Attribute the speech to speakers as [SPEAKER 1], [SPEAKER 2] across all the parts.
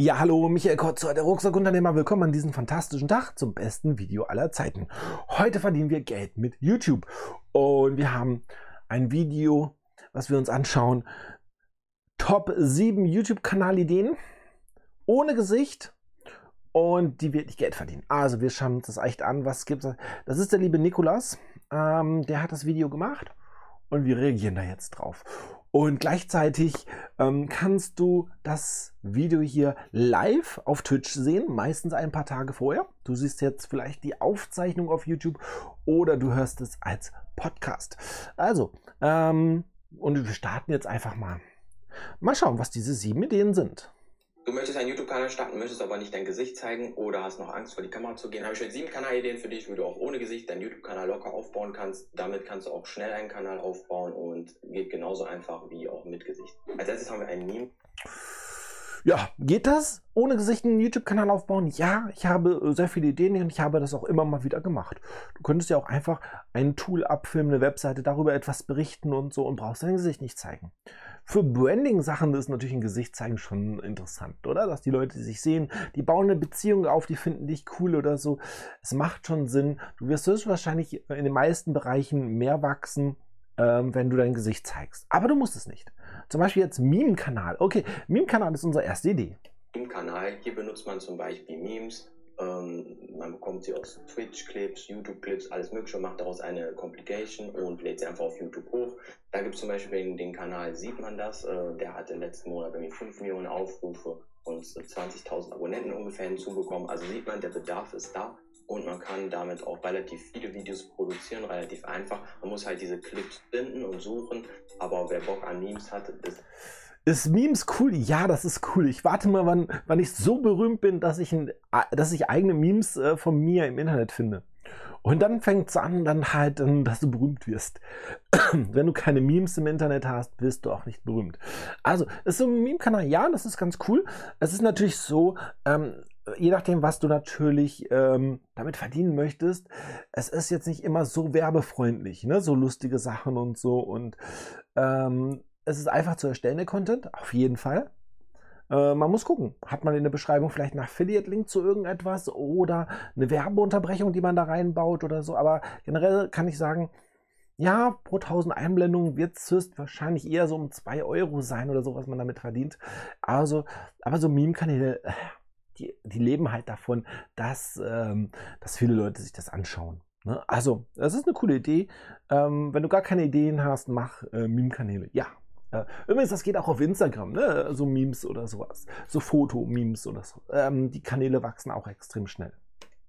[SPEAKER 1] Ja, hallo, Michael Kotzer, der Rucksackunternehmer. Willkommen an diesem fantastischen Tag zum besten Video aller Zeiten. Heute verdienen wir Geld mit YouTube. Und wir haben ein Video, was wir uns anschauen. Top 7 YouTube-Kanalideen ohne Gesicht und die wirklich Geld verdienen. Also wir schauen uns das echt an. Was gibt's? Das ist der liebe Nikolas. Ähm, der hat das Video gemacht und wir reagieren da jetzt drauf. Und gleichzeitig ähm, kannst du das Video hier live auf Twitch sehen, meistens ein paar Tage vorher. Du siehst jetzt vielleicht die Aufzeichnung auf YouTube oder du hörst es als Podcast. Also, ähm, und wir starten jetzt einfach mal. Mal schauen, was diese sieben Ideen sind.
[SPEAKER 2] Du möchtest einen YouTube-Kanal starten, möchtest aber nicht dein Gesicht zeigen oder hast noch Angst vor die Kamera zu gehen, habe ich heute sieben Kanalideen für dich, wie du auch ohne Gesicht deinen YouTube-Kanal locker aufbauen kannst. Damit kannst du auch schnell einen Kanal aufbauen und geht genauso einfach wie auch mit Gesicht. Als erstes haben wir ein Meme.
[SPEAKER 1] Ja, geht das? Ohne Gesicht einen YouTube-Kanal aufbauen? Ja, ich habe äh, sehr viele Ideen und ich habe das auch immer mal wieder gemacht. Du könntest ja auch einfach ein Tool abfilmen, eine Webseite, darüber etwas berichten und so und brauchst dein Gesicht nicht zeigen. Für Branding-Sachen ist natürlich ein Gesicht zeigen schon interessant, oder? Dass die Leute sich sehen, die bauen eine Beziehung auf, die finden dich cool oder so. Es macht schon Sinn. Du wirst höchstwahrscheinlich in den meisten Bereichen mehr wachsen, ähm, wenn du dein Gesicht zeigst. Aber du musst es nicht. Zum Beispiel jetzt Meme-Kanal. Okay, Meme-Kanal ist unsere erste Idee.
[SPEAKER 2] Meme-Kanal, hier benutzt man zum Beispiel Memes ähm, man bekommt sie aus Twitch-Clips, YouTube-Clips, alles mögliche, macht daraus eine Complication und lädt sie einfach auf YouTube hoch. Da gibt es zum Beispiel den, den, Kanal, sieht man das, äh, der hat im letzten Monat irgendwie 5 Millionen Aufrufe und 20.000 Abonnenten ungefähr hinzubekommen. Also sieht man, der Bedarf ist da und man kann damit auch relativ viele Videos produzieren, relativ einfach. Man muss halt diese Clips finden und suchen, aber wer Bock an Memes hat, ist
[SPEAKER 1] ist Memes cool? Ja, das ist cool. Ich warte mal, wann, wann ich so berühmt bin, dass ich, ein, dass ich eigene Memes äh, von mir im Internet finde. Und dann fängt es an, dann halt, dass du berühmt wirst. Wenn du keine Memes im Internet hast, wirst du auch nicht berühmt. Also, ist so ein Meme-Kanal, ja, das ist ganz cool. Es ist natürlich so, ähm, je nachdem, was du natürlich ähm, damit verdienen möchtest, es ist jetzt nicht immer so werbefreundlich, ne? so lustige Sachen und so. Und ähm, es ist einfach zu erstellen, der Content, auf jeden Fall. Äh, man muss gucken, hat man in der Beschreibung vielleicht einen Affiliate-Link zu irgendetwas oder eine Werbeunterbrechung, die man da reinbaut oder so. Aber generell kann ich sagen, ja, pro 1000 Einblendungen wird es wahrscheinlich eher so um 2 Euro sein oder so, was man damit verdient. Also, aber so Meme-Kanäle, die, die leben halt davon, dass, ähm, dass viele Leute sich das anschauen. Ne? Also, das ist eine coole Idee. Ähm, wenn du gar keine Ideen hast, mach äh, Meme-Kanäle. Ja, ja. Übrigens, das geht auch auf Instagram, ne? so Memes oder sowas. So Foto-Memes oder so. Ähm, die Kanäle wachsen auch extrem schnell.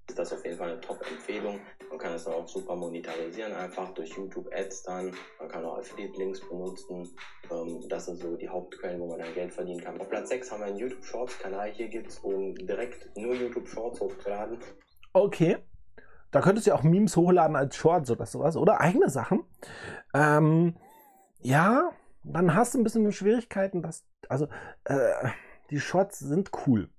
[SPEAKER 2] Ist das auf jeden Fall eine Top-Empfehlung. Man kann es auch super monetarisieren, einfach durch YouTube-Ads dann. Man kann auch Affiliate-Links benutzen. Ähm, das sind so die Hauptquellen, wo man dann Geld verdienen kann. Auf Platz 6 haben wir einen YouTube-Shorts-Kanal. Hier gibt es, um direkt nur YouTube-Shorts hochzuladen.
[SPEAKER 1] Okay. Da könntest du ja auch Memes hochladen als Shorts oder sowas. Oder eigene Sachen. Ähm, ja, dann hast du ein bisschen Schwierigkeiten, dass, also, äh, die Shorts sind cool,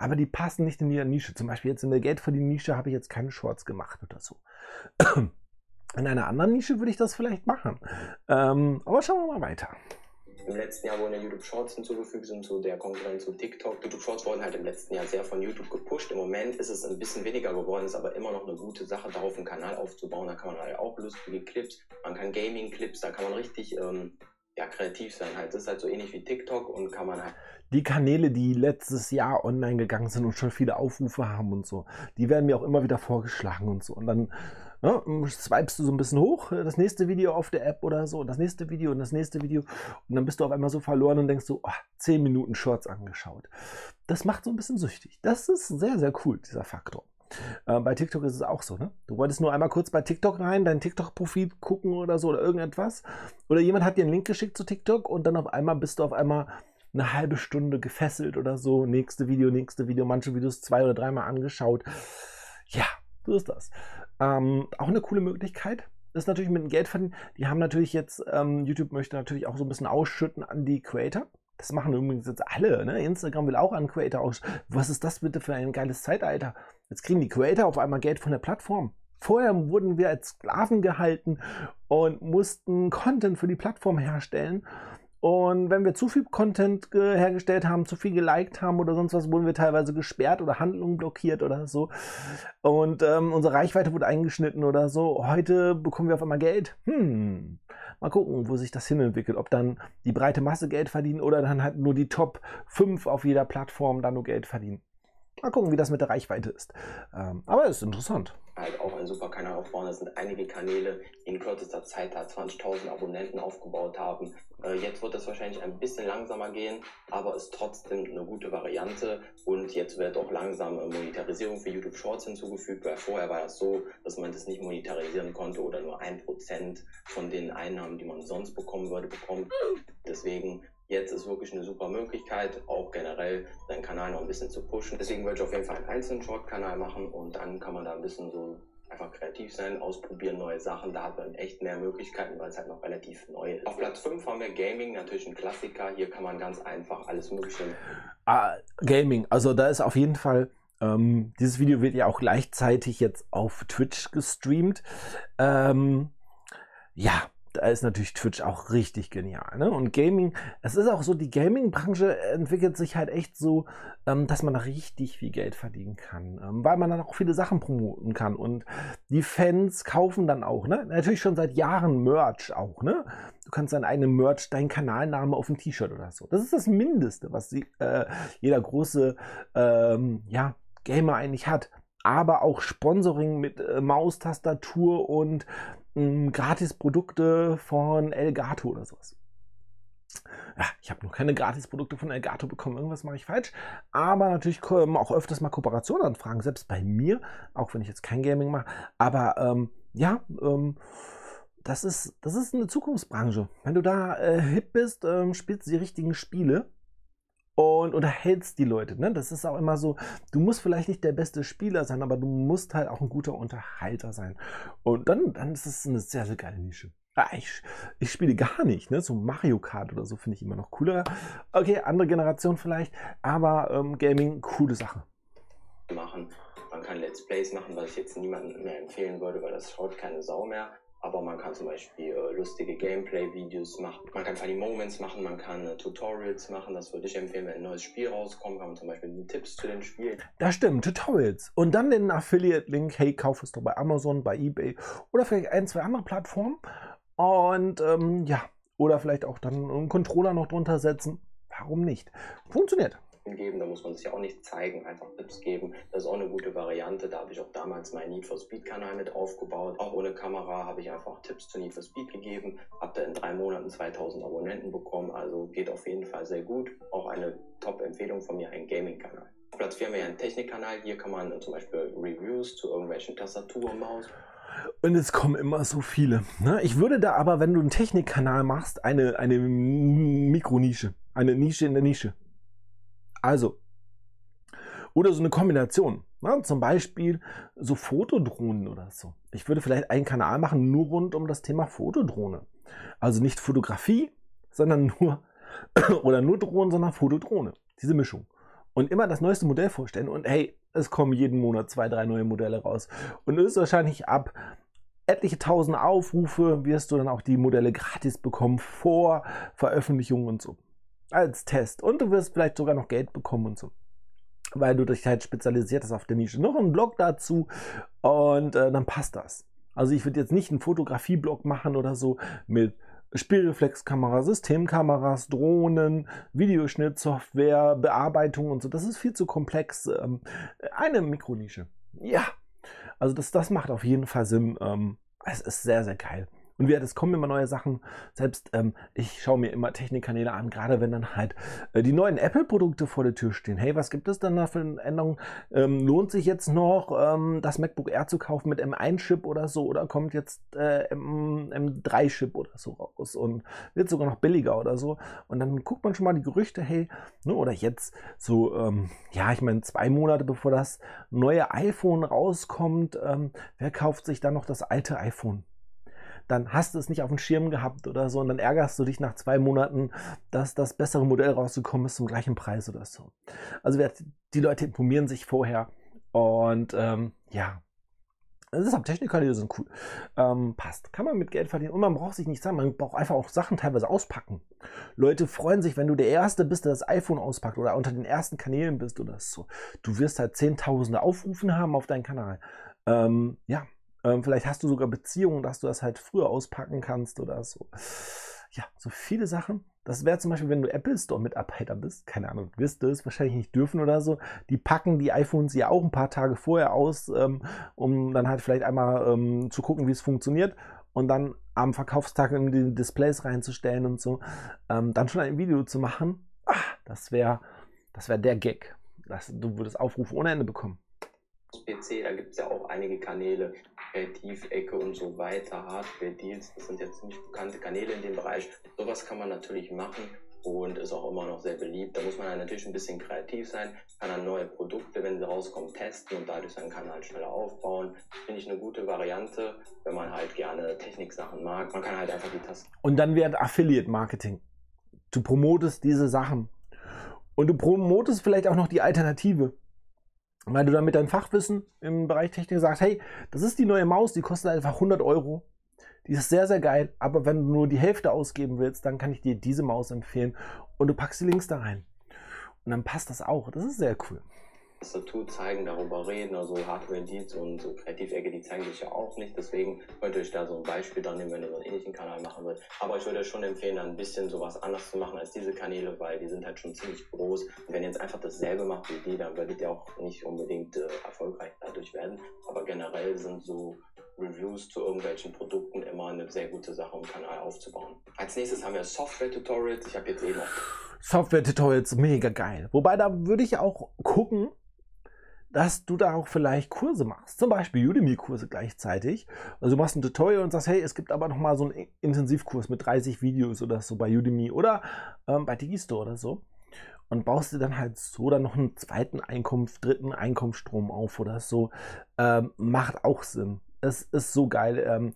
[SPEAKER 1] aber die passen nicht in die Nische. Zum Beispiel jetzt in der Geldverdienen-Nische habe ich jetzt keine Shorts gemacht oder so. In einer anderen Nische würde ich das vielleicht machen. Ähm, aber schauen wir mal weiter.
[SPEAKER 2] Im letzten Jahr wurden ja YouTube Shorts hinzugefügt, sind zu der Konkurrenz zu TikTok. YouTube Shorts wurden halt im letzten Jahr sehr von YouTube gepusht. Im Moment ist es ein bisschen weniger geworden, ist aber immer noch eine gute Sache, darauf einen Kanal aufzubauen. Da kann man halt auch lustige Clips, man kann Gaming-Clips, da kann man richtig ähm, ja, kreativ sein halt. Das ist halt so ähnlich wie TikTok und kann man halt.
[SPEAKER 1] Die Kanäle, die letztes Jahr online gegangen sind und schon viele Aufrufe haben und so, die werden mir auch immer wieder vorgeschlagen und so. Und dann ne, swipest du so ein bisschen hoch, das nächste Video auf der App oder so, das nächste Video und das nächste Video. Und dann bist du auf einmal so verloren und denkst so, oh, 10 Minuten Shorts angeschaut. Das macht so ein bisschen süchtig. Das ist sehr, sehr cool, dieser Faktor. Äh, bei TikTok ist es auch so, ne? Du wolltest nur einmal kurz bei TikTok rein, dein TikTok-Profil gucken oder so oder irgendetwas. Oder jemand hat dir einen Link geschickt zu TikTok und dann auf einmal bist du auf einmal eine halbe Stunde gefesselt oder so. Nächste Video, nächste Video, manche Videos zwei oder dreimal angeschaut. Ja, so ist das. Ähm, auch eine coole Möglichkeit ist natürlich mit dem Geld verdienen. Die haben natürlich jetzt, ähm, YouTube möchte natürlich auch so ein bisschen ausschütten an die Creator. Das machen übrigens jetzt alle. Ne? Instagram will auch an Creator aus. Was ist das bitte für ein geiles Zeitalter? Jetzt kriegen die Creator auf einmal Geld von der Plattform. Vorher wurden wir als Sklaven gehalten und mussten Content für die Plattform herstellen. Und wenn wir zu viel Content hergestellt haben, zu viel geliked haben oder sonst was, wurden wir teilweise gesperrt oder Handlungen blockiert oder so. Und ähm, unsere Reichweite wurde eingeschnitten oder so. Heute bekommen wir auf einmal Geld. Hm, mal gucken, wo sich das hinentwickelt. Ob dann die breite Masse Geld verdienen oder dann halt nur die Top 5 auf jeder Plattform da nur Geld verdienen. Mal gucken, wie das mit der Reichweite ist. Ähm, aber es ist interessant.
[SPEAKER 2] Halt auch einen super Kanal aufbauen. Das sind einige Kanäle, die in kürzester Zeit da 20.000 Abonnenten aufgebaut haben. Äh, jetzt wird es wahrscheinlich ein bisschen langsamer gehen, aber ist trotzdem eine gute Variante. Und jetzt wird auch langsam Monetarisierung für YouTube Shorts hinzugefügt, weil vorher war es so, dass man das nicht monetarisieren konnte oder nur ein Prozent von den Einnahmen, die man sonst bekommen würde, bekommt. Deswegen Jetzt ist wirklich eine super Möglichkeit, auch generell seinen Kanal noch ein bisschen zu pushen. Deswegen würde ich auf jeden Fall einen einzelnen Short-Kanal machen und dann kann man da ein bisschen so einfach kreativ sein, ausprobieren neue Sachen. Da hat man echt mehr Möglichkeiten, weil es halt noch relativ neu ist. Auf Platz 5 haben wir Gaming, natürlich ein Klassiker. Hier kann man ganz einfach alles Mögliche.
[SPEAKER 1] Ah, Gaming, also da ist auf jeden Fall. Ähm, dieses Video wird ja auch gleichzeitig jetzt auf Twitch gestreamt. Ähm, ja, da ist natürlich Twitch auch richtig genial. Ne? Und Gaming, es ist auch so, die Gaming-Branche entwickelt sich halt echt so, ähm, dass man richtig viel Geld verdienen kann, ähm, weil man dann auch viele Sachen promoten kann. Und die Fans kaufen dann auch, ne? Natürlich schon seit Jahren Merch auch, ne? Du kannst deinen eigenen Merch, deinen Kanalname auf ein T-Shirt oder so. Das ist das Mindeste, was die, äh, jeder große ähm, ja, Gamer eigentlich hat aber auch Sponsoring mit äh, Maustastatur und Gratisprodukte von Elgato oder sowas. Ja, ich habe noch keine Gratisprodukte von Elgato bekommen. Irgendwas mache ich falsch. Aber natürlich kommen auch öfters mal Kooperationanfragen, selbst bei mir, auch wenn ich jetzt kein Gaming mache. Aber ähm, ja, ähm, das ist, das ist eine Zukunftsbranche. Wenn du da äh, hip bist, ähm, spielst du die richtigen Spiele und unterhältst die Leute. Ne? Das ist auch immer so, du musst vielleicht nicht der beste Spieler sein, aber du musst halt auch ein guter Unterhalter sein. Und dann, dann ist es eine sehr, sehr geile Nische. Ah, ich, ich spiele gar nicht, ne? So Mario Kart oder so finde ich immer noch cooler. Okay, andere Generation vielleicht, aber ähm, Gaming, coole Sache.
[SPEAKER 2] Machen. Man kann Let's Plays machen, was ich jetzt niemandem mehr empfehlen würde, weil das schaut keine Sau mehr aber man kann zum Beispiel äh, lustige Gameplay-Videos machen, man kann Funny Moments machen, man kann äh, Tutorials machen, das würde ich empfehlen, wenn ein neues Spiel rauskommt, kann man zum Beispiel Tipps zu den Spielen.
[SPEAKER 1] Das stimmt, Tutorials. Und dann den Affiliate-Link, hey, kauf es doch bei Amazon, bei Ebay oder vielleicht ein, zwei andere Plattformen. Und ähm, ja, oder vielleicht auch dann einen Controller noch drunter setzen. Warum nicht? Funktioniert
[SPEAKER 2] geben, da muss man sich auch nicht zeigen, einfach Tipps geben. Das ist auch eine gute Variante. Da habe ich auch damals meinen Need for Speed Kanal mit aufgebaut. Auch ohne Kamera habe ich einfach Tipps zu Need for Speed gegeben. Habe da in drei Monaten 2000 Abonnenten bekommen. Also geht auf jeden Fall sehr gut. Auch eine Top-Empfehlung von mir, ein Gaming-Kanal. Platz 4 haben wir ja einen Technik-Kanal. Hier kann man zum Beispiel Reviews zu irgendwelchen Tastatur und Maus
[SPEAKER 1] und es kommen immer so viele. Ne? Ich würde da aber, wenn du einen Technikkanal machst, eine, eine Mikronische, eine Nische in der Nische also, oder so eine Kombination. Ne? Zum Beispiel so Fotodrohnen oder so. Ich würde vielleicht einen Kanal machen, nur rund um das Thema Fotodrohne. Also nicht Fotografie, sondern nur, oder nur Drohnen, sondern Fotodrohne. Diese Mischung. Und immer das neueste Modell vorstellen. Und hey, es kommen jeden Monat zwei, drei neue Modelle raus. Und es ist wahrscheinlich ab etliche tausend Aufrufe wirst du dann auch die Modelle gratis bekommen vor Veröffentlichung und so als Test. Und du wirst vielleicht sogar noch Geld bekommen und so. Weil du dich halt spezialisiert hast auf der Nische. Noch einen Blog dazu und äh, dann passt das. Also ich würde jetzt nicht einen Fotografie-Blog machen oder so mit Spielreflexkamera, Systemkameras, Drohnen, Videoschnittsoftware, Bearbeitung und so. Das ist viel zu komplex. Ähm, eine Mikronische. Ja. Also das, das macht auf jeden Fall Sinn. Ähm, es ist sehr, sehr geil. Und wie es kommen immer neue Sachen. Selbst ähm, ich schaue mir immer Technikkanäle an, gerade wenn dann halt äh, die neuen Apple-Produkte vor der Tür stehen. Hey, was gibt es denn da für Änderungen? Ähm, lohnt sich jetzt noch, ähm, das MacBook Air zu kaufen mit M1-Chip oder so? Oder kommt jetzt äh, M3-Chip oder so raus und wird sogar noch billiger oder so? Und dann guckt man schon mal die Gerüchte, hey, ne, oder jetzt so, ähm, ja, ich meine, zwei Monate bevor das neue iPhone rauskommt, ähm, wer kauft sich dann noch das alte iPhone? Dann hast du es nicht auf dem Schirm gehabt oder so und dann ärgerst du dich nach zwei Monaten, dass das bessere Modell rausgekommen ist zum gleichen Preis oder so. Also die Leute informieren sich vorher und ähm, ja, Deshalb Technikkanäle sind cool. Ähm, passt. Kann man mit Geld verdienen. Und man braucht sich nicht sagen, man braucht einfach auch Sachen teilweise auspacken. Leute freuen sich, wenn du der Erste bist, der das iPhone auspackt oder unter den ersten Kanälen bist oder so. Du wirst halt Zehntausende Aufrufen haben auf deinen Kanal. Ähm, ja, ähm, vielleicht hast du sogar Beziehungen, dass du das halt früher auspacken kannst oder so. Ja, so viele Sachen. Das wäre zum Beispiel, wenn du Apple Store Mitarbeiter bist, keine Ahnung, wirst du es wahrscheinlich nicht dürfen oder so. Die packen die iPhones ja auch ein paar Tage vorher aus, ähm, um dann halt vielleicht einmal ähm, zu gucken, wie es funktioniert und dann am Verkaufstag in die Displays reinzustellen und so. Ähm, dann schon ein Video zu machen, ach, das wäre das wär der Gag. Das, du würdest Aufrufe ohne Ende bekommen.
[SPEAKER 2] PC, da gibt es ja auch einige Kanäle, Kreativecke und so weiter, Hardware Deals, das sind ja ziemlich bekannte Kanäle in dem Bereich. Sowas kann man natürlich machen und ist auch immer noch sehr beliebt. Da muss man dann natürlich ein bisschen kreativ sein, kann dann neue Produkte, wenn sie rauskommen, testen und dadurch seinen Kanal schneller aufbauen. Finde ich eine gute Variante, wenn man halt gerne Techniksachen mag. Man kann halt einfach die Tasten.
[SPEAKER 1] Und dann wird Affiliate Marketing. Du promotest diese Sachen. Und du promotest vielleicht auch noch die Alternative weil du dann mit deinem Fachwissen im Bereich Technik sagst, hey, das ist die neue Maus, die kostet einfach 100 Euro. Die ist sehr, sehr geil, aber wenn du nur die Hälfte ausgeben willst, dann kann ich dir diese Maus empfehlen und du packst die Links da rein. Und dann passt das auch. Das ist sehr cool.
[SPEAKER 2] Tastatur zeigen, darüber reden, also Hardware-Deals und so Kreativecke, die zeigen sich ja auch nicht. Deswegen könnt ihr euch da so ein Beispiel dann nehmen, wenn ihr so einen ähnlichen Kanal machen wollt. Aber ich würde schon empfehlen, ein bisschen sowas anders zu machen als diese Kanäle, weil die sind halt schon ziemlich groß. Und wenn ihr jetzt einfach dasselbe macht wie die, dann werdet ihr auch nicht unbedingt äh, erfolgreich dadurch werden. Aber generell sind so Reviews zu irgendwelchen Produkten immer eine sehr gute Sache, um Kanal aufzubauen. Als nächstes haben wir Software-Tutorials. Ich habe jetzt eben auch
[SPEAKER 1] Software-Tutorials, mega geil. Wobei da würde ich auch gucken, dass du da auch vielleicht Kurse machst. Zum Beispiel Udemy-Kurse gleichzeitig. Also du machst ein Tutorial und sagst, hey, es gibt aber noch mal so einen Intensivkurs mit 30 Videos oder so bei Udemy oder ähm, bei Digistore oder so. Und baust dir dann halt so dann noch einen zweiten Einkunft, dritten Einkommensstrom auf oder so. Ähm, macht auch Sinn. Es ist so geil. Ähm,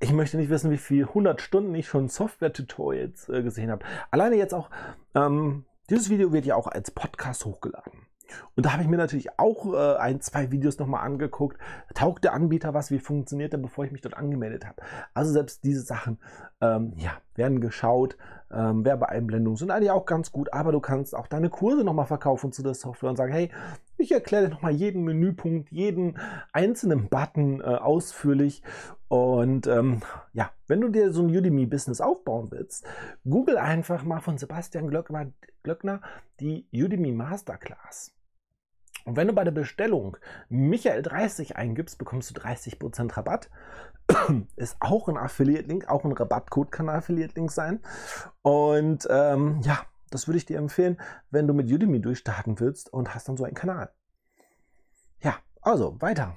[SPEAKER 1] ich möchte nicht wissen, wie viel 100 Stunden ich schon Software-Tutorials äh, gesehen habe. Alleine jetzt auch, ähm, dieses Video wird ja auch als Podcast hochgeladen. Und da habe ich mir natürlich auch äh, ein, zwei Videos nochmal angeguckt. Taugt der Anbieter was? Wie funktioniert der, bevor ich mich dort angemeldet habe? Also selbst diese Sachen ähm, ja, werden geschaut. Ähm, Werbeeinblendungen sind eigentlich auch ganz gut, aber du kannst auch deine Kurse nochmal verkaufen zu der Software und sagen, hey, ich erkläre dir nochmal jeden Menüpunkt, jeden einzelnen Button äh, ausführlich. Und ähm, ja, wenn du dir so ein Udemy-Business aufbauen willst, google einfach mal von Sebastian Glöckner, Glöckner die Udemy Masterclass. Und wenn du bei der Bestellung Michael30 eingibst, bekommst du 30% Rabatt. Ist auch ein Affiliate-Link, auch ein Rabattcode kann ein Affiliate-Link sein. Und ähm, ja, das würde ich dir empfehlen, wenn du mit Udemy durchstarten willst und hast dann so einen Kanal. Ja, also weiter.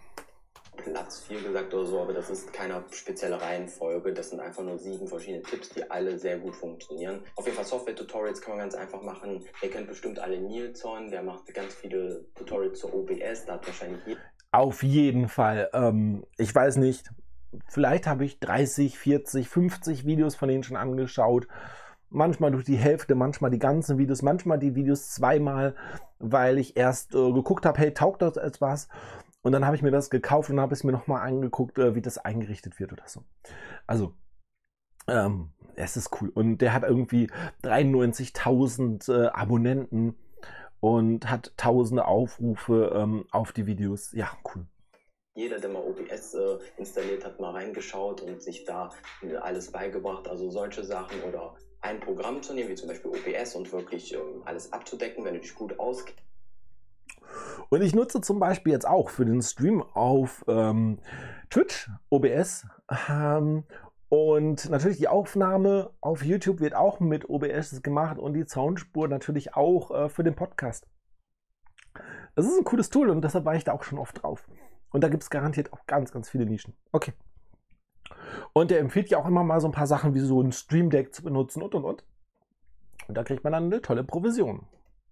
[SPEAKER 2] Platz 4 gesagt oder so, aber das ist keine spezielle Reihenfolge. Das sind einfach nur sieben verschiedene Tipps, die alle sehr gut funktionieren. Auf jeden Fall Software-Tutorials kann man ganz einfach machen. Ihr kennt bestimmt alle Nilsson, der macht ganz viele Tutorials zur OBS, da hat wahrscheinlich jeder.
[SPEAKER 1] Auf jeden Fall. Ähm, ich weiß nicht, vielleicht habe ich 30, 40, 50 Videos von denen schon angeschaut. Manchmal durch die Hälfte, manchmal die ganzen Videos, manchmal die Videos zweimal, weil ich erst äh, geguckt habe, hey, taugt das etwas? Und dann habe ich mir das gekauft und habe es mir nochmal angeguckt, äh, wie das eingerichtet wird oder so. Also, ähm, es ist cool. Und der hat irgendwie 93.000 äh, Abonnenten und hat tausende Aufrufe ähm, auf die Videos. Ja, cool.
[SPEAKER 2] Jeder, der mal OBS äh, installiert hat, mal reingeschaut und sich da alles beigebracht. Also solche Sachen oder ein Programm zu nehmen, wie zum Beispiel OBS und wirklich ähm, alles abzudecken, wenn du dich gut auskennst
[SPEAKER 1] und ich nutze zum Beispiel jetzt auch für den Stream auf ähm, Twitch OBS. Ähm, und natürlich die Aufnahme auf YouTube wird auch mit OBS gemacht und die Soundspur natürlich auch äh, für den Podcast. Das ist ein cooles Tool und deshalb war ich da auch schon oft drauf. Und da gibt es garantiert auch ganz, ganz viele Nischen. Okay. Und der empfiehlt ja auch immer mal so ein paar Sachen wie so ein Stream Deck zu benutzen und und und. Und da kriegt man dann eine tolle Provision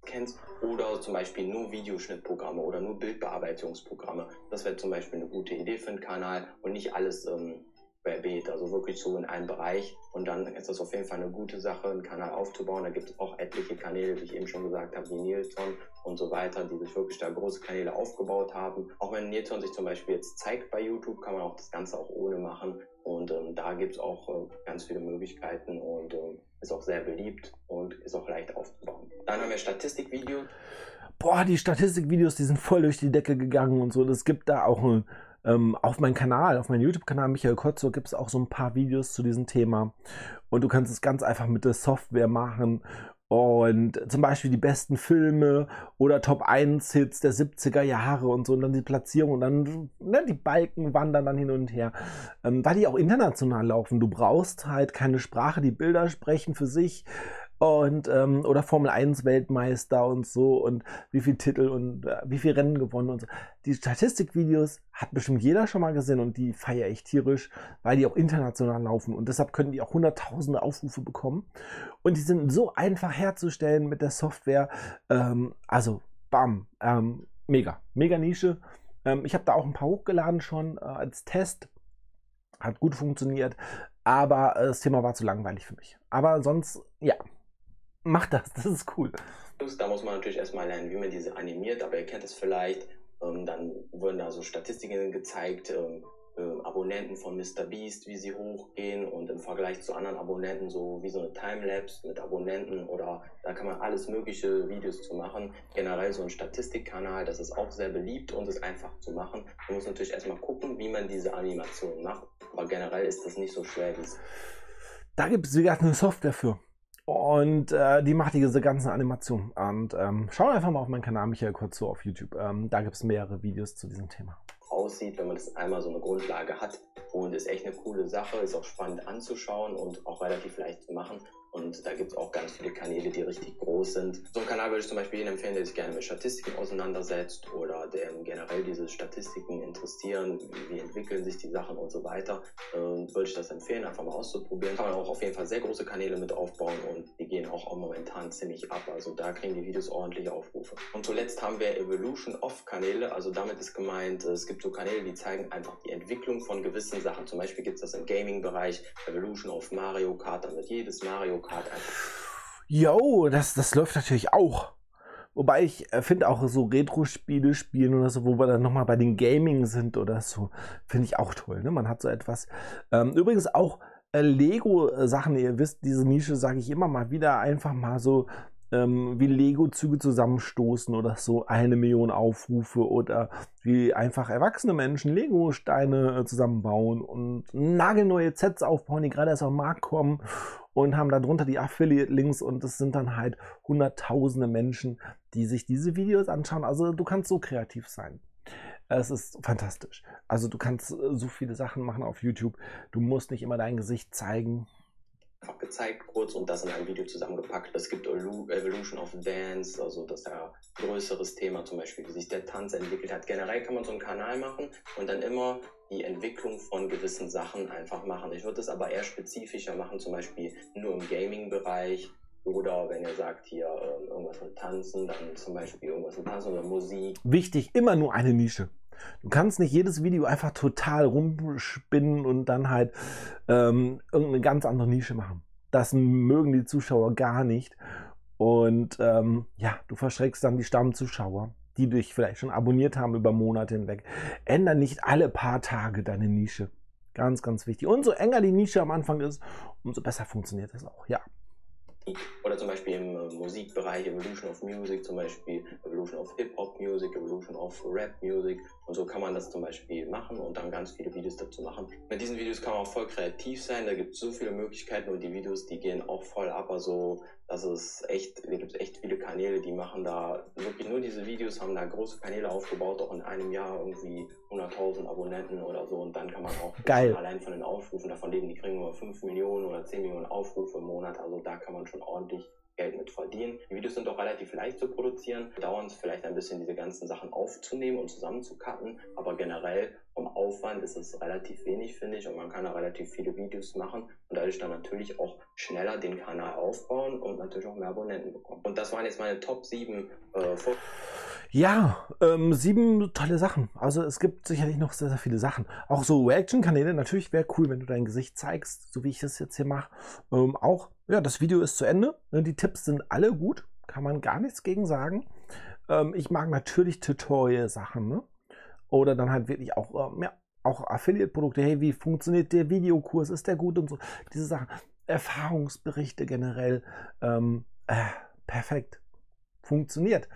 [SPEAKER 2] kennst oder zum Beispiel nur Videoschnittprogramme oder nur Bildbearbeitungsprogramme. Das wäre zum Beispiel eine gute Idee für einen Kanal und nicht alles ähm, querbeet, also wirklich so in einem Bereich. Und dann ist das auf jeden Fall eine gute Sache, einen Kanal aufzubauen. Da gibt es auch etliche Kanäle, wie ich eben schon gesagt habe, wie Nilsson und so weiter, die sich wirklich da große Kanäle aufgebaut haben. Auch wenn Nilsson sich zum Beispiel jetzt zeigt bei YouTube, kann man auch das Ganze auch ohne machen. Und ähm, da gibt es auch äh, ganz viele Möglichkeiten und ähm, ist auch sehr beliebt und ist auch leicht aufzubauen. Dann haben wir Statistikvideos.
[SPEAKER 1] Boah, die Statistikvideos, die sind voll durch die Decke gegangen und so. Es gibt da auch ein, ähm, auf meinem Kanal, auf meinem YouTube-Kanal Michael Kotzo, gibt es auch so ein paar Videos zu diesem Thema. Und du kannst es ganz einfach mit der Software machen. Und zum Beispiel die besten Filme oder Top 1 Hits der 70er Jahre und so. Und dann die Platzierung und dann ne, die Balken wandern dann hin und her, ähm, weil die auch international laufen. Du brauchst halt keine Sprache, die Bilder sprechen für sich und ähm, oder Formel 1 Weltmeister und so und wie viel Titel und äh, wie viel Rennen gewonnen und so. Die Statistikvideos hat bestimmt jeder schon mal gesehen und die feiere ich tierisch, weil die auch international laufen und deshalb können die auch hunderttausende Aufrufe bekommen und die sind so einfach herzustellen mit der Software. Ähm, also bam, ähm, mega, mega Nische. Ähm, ich habe da auch ein paar hochgeladen schon äh, als Test. Hat gut funktioniert, aber äh, das Thema war zu langweilig für mich. Aber sonst, ja, mach das, das ist cool.
[SPEAKER 2] Da muss man natürlich erstmal lernen, wie man diese animiert, aber ihr kennt es vielleicht. Ähm, dann wurden da so Statistiken gezeigt, ähm, äh, Abonnenten von Mr. Beast, wie sie hochgehen und im Vergleich zu anderen Abonnenten so wie so eine Timelapse mit Abonnenten oder da kann man alles mögliche Videos zu machen. Generell so ein Statistikkanal, das ist auch sehr beliebt und ist einfach zu machen. Man muss natürlich erstmal gucken, wie man diese Animation macht, aber generell ist das nicht so schwer wie es.
[SPEAKER 1] Da gibt es sogar eine Software für. Und äh, die macht diese ganzen Animationen. Und ähm, schau einfach mal auf meinen Kanal Michael kurz auf YouTube. Ähm, da gibt es mehrere Videos zu diesem Thema.
[SPEAKER 2] Aussieht, wenn man das einmal so eine Grundlage hat. Und ist echt eine coole Sache, ist auch spannend anzuschauen und auch relativ leicht zu machen. Und da gibt es auch ganz viele Kanäle, die richtig groß sind. So einen Kanal würde ich zum Beispiel jedem empfehlen, der sich gerne mit Statistiken auseinandersetzt oder der generell diese Statistiken interessieren, wie entwickeln sich die Sachen und so weiter. Äh, würde ich das empfehlen, einfach mal auszuprobieren. Kann man auch auf jeden Fall sehr große Kanäle mit aufbauen und die gehen auch momentan ziemlich ab. Also da kriegen die Videos ordentliche Aufrufe. Und zuletzt haben wir Evolution of Kanäle. Also damit ist gemeint, es gibt so Kanäle, die zeigen einfach die Entwicklung von gewissen Sachen. Zum Beispiel gibt es das im Gaming-Bereich, Evolution of Mario Kart, dann wird jedes Mario Kart einfach.
[SPEAKER 1] Jo, das, das läuft natürlich auch. Wobei ich äh, finde auch so Retro-Spiele spielen oder so, wo wir dann nochmal bei den Gaming sind oder so, finde ich auch toll. Ne? Man hat so etwas. Ähm, übrigens auch äh, Lego-Sachen, ihr wisst, diese Nische sage ich immer mal wieder, einfach mal so ähm, wie Lego-Züge zusammenstoßen oder so eine Million Aufrufe oder wie einfach erwachsene Menschen Lego-Steine äh, zusammenbauen und nagelneue Sets aufbauen, die gerade erst auf den Markt kommen und haben darunter die Affiliate-Links und es sind dann halt hunderttausende Menschen, die sich diese Videos anschauen. Also du kannst so kreativ sein. Es ist fantastisch. Also du kannst äh, so viele Sachen machen auf YouTube. Du musst nicht immer dein Gesicht zeigen
[SPEAKER 2] gezeigt kurz und das in ein Video zusammengepackt. Es gibt Evolution of Dance, also das ist ein größeres Thema zum Beispiel, wie sich der Tanz entwickelt hat. Generell kann man so einen Kanal machen und dann immer die Entwicklung von gewissen Sachen einfach machen. Ich würde es aber eher spezifischer machen, zum Beispiel nur im Gaming-Bereich oder wenn ihr sagt hier äh, irgendwas mit Tanzen, dann zum Beispiel irgendwas mit Tanzen oder Musik.
[SPEAKER 1] Wichtig, immer nur eine Nische. Du kannst nicht jedes Video einfach total rumspinnen und dann halt ähm, irgendeine ganz andere Nische machen. Das mögen die Zuschauer gar nicht. Und ähm, ja, du verschreckst dann die Stammzuschauer, die dich vielleicht schon abonniert haben über Monate hinweg. Änder nicht alle paar Tage deine Nische. Ganz, ganz wichtig. Und so enger die Nische am Anfang ist, umso besser funktioniert es auch. Ja.
[SPEAKER 2] Oder zum Beispiel im äh, Musikbereich Evolution of Music, zum Beispiel Evolution of Hip-Hop Music, Evolution of Rap Music. Und so kann man das zum Beispiel machen und dann ganz viele Videos dazu machen. Mit diesen Videos kann man auch voll kreativ sein. Da gibt es so viele Möglichkeiten und die Videos, die gehen auch voll ab. Also das ist echt, da gibt es echt viele Kanäle, die machen da wirklich nur diese Videos, haben da große Kanäle aufgebaut, auch in einem Jahr irgendwie 100.000 Abonnenten oder so. Und dann kann man auch
[SPEAKER 1] Geil.
[SPEAKER 2] allein von den Aufrufen davon leben, die kriegen nur 5 Millionen oder 10 Millionen Aufrufe im Monat, also da kann man schon ordentlich Geld mit verdienen. Die Videos sind auch relativ leicht zu produzieren, dauern es vielleicht ein bisschen, diese ganzen Sachen aufzunehmen und zusammenzukatten, aber generell vom Aufwand ist es relativ wenig, finde ich, und man kann da relativ viele Videos machen und dadurch dann natürlich auch schneller den Kanal aufbauen und natürlich auch mehr Abonnenten bekommen. Und das waren jetzt meine Top 7 äh,
[SPEAKER 1] Ja, ähm, sieben tolle Sachen. Also es gibt sicherlich noch sehr, sehr viele Sachen. Auch so Reaction-Kanäle, natürlich wäre cool, wenn du dein Gesicht zeigst, so wie ich es jetzt hier mache. Ähm, auch, ja, das Video ist zu Ende. Ne, die Tipps sind alle gut, kann man gar nichts gegen sagen. Ähm, ich mag natürlich Tutorial-Sachen, ne? Oder dann halt wirklich auch, ja, auch Affiliate-Produkte. Hey, wie funktioniert der Videokurs? Ist der gut und so? Diese Sachen. Erfahrungsberichte generell. Ähm, äh, perfekt. Funktioniert.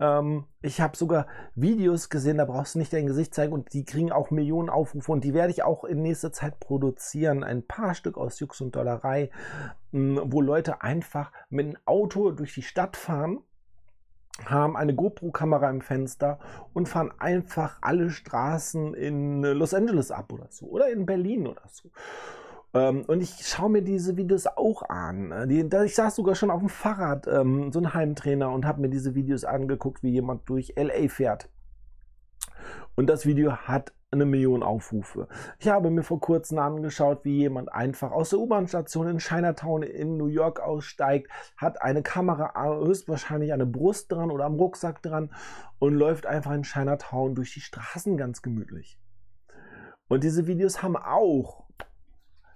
[SPEAKER 1] Ähm, ich habe sogar Videos gesehen, da brauchst du nicht dein Gesicht zeigen und die kriegen auch Millionen Aufrufe und die werde ich auch in nächster Zeit produzieren. Ein paar Stück aus Jux und Dollerei, mh, wo Leute einfach mit einem Auto durch die Stadt fahren haben eine GoPro-Kamera im Fenster und fahren einfach alle Straßen in Los Angeles ab oder so oder in Berlin oder so. Ähm, und ich schaue mir diese Videos auch an. ich saß sogar schon auf dem Fahrrad, ähm, so ein Heimtrainer, und habe mir diese Videos angeguckt, wie jemand durch LA fährt. Und das Video hat eine Million Aufrufe. Ich habe mir vor kurzem angeschaut, wie jemand einfach aus der U-Bahn-Station in Chinatown in New York aussteigt, hat eine Kamera höchstwahrscheinlich eine Brust dran oder am Rucksack dran und läuft einfach in Chinatown durch die Straßen ganz gemütlich. Und diese Videos haben auch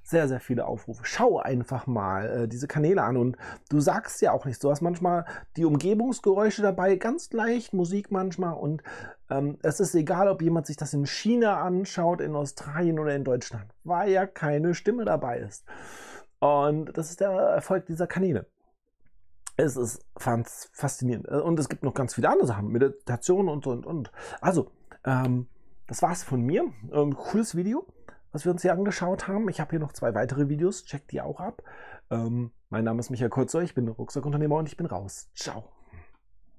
[SPEAKER 1] sehr, sehr viele Aufrufe. Schau einfach mal äh, diese Kanäle an und du sagst ja auch nicht, du hast manchmal die Umgebungsgeräusche dabei, ganz leicht Musik manchmal und ähm, es ist egal, ob jemand sich das in China anschaut, in Australien oder in Deutschland, weil ja keine Stimme dabei ist. Und das ist der Erfolg dieser Kanäle. Es ist faszinierend. Und es gibt noch ganz viele andere Sachen, Meditation und und und. Also, ähm, das war's von mir. Ähm, cooles Video was wir uns hier angeschaut haben. Ich habe hier noch zwei weitere Videos, checkt die auch ab. Ähm, mein Name ist Michael Kurzer, ich bin Rucksackunternehmer und ich bin raus. Ciao.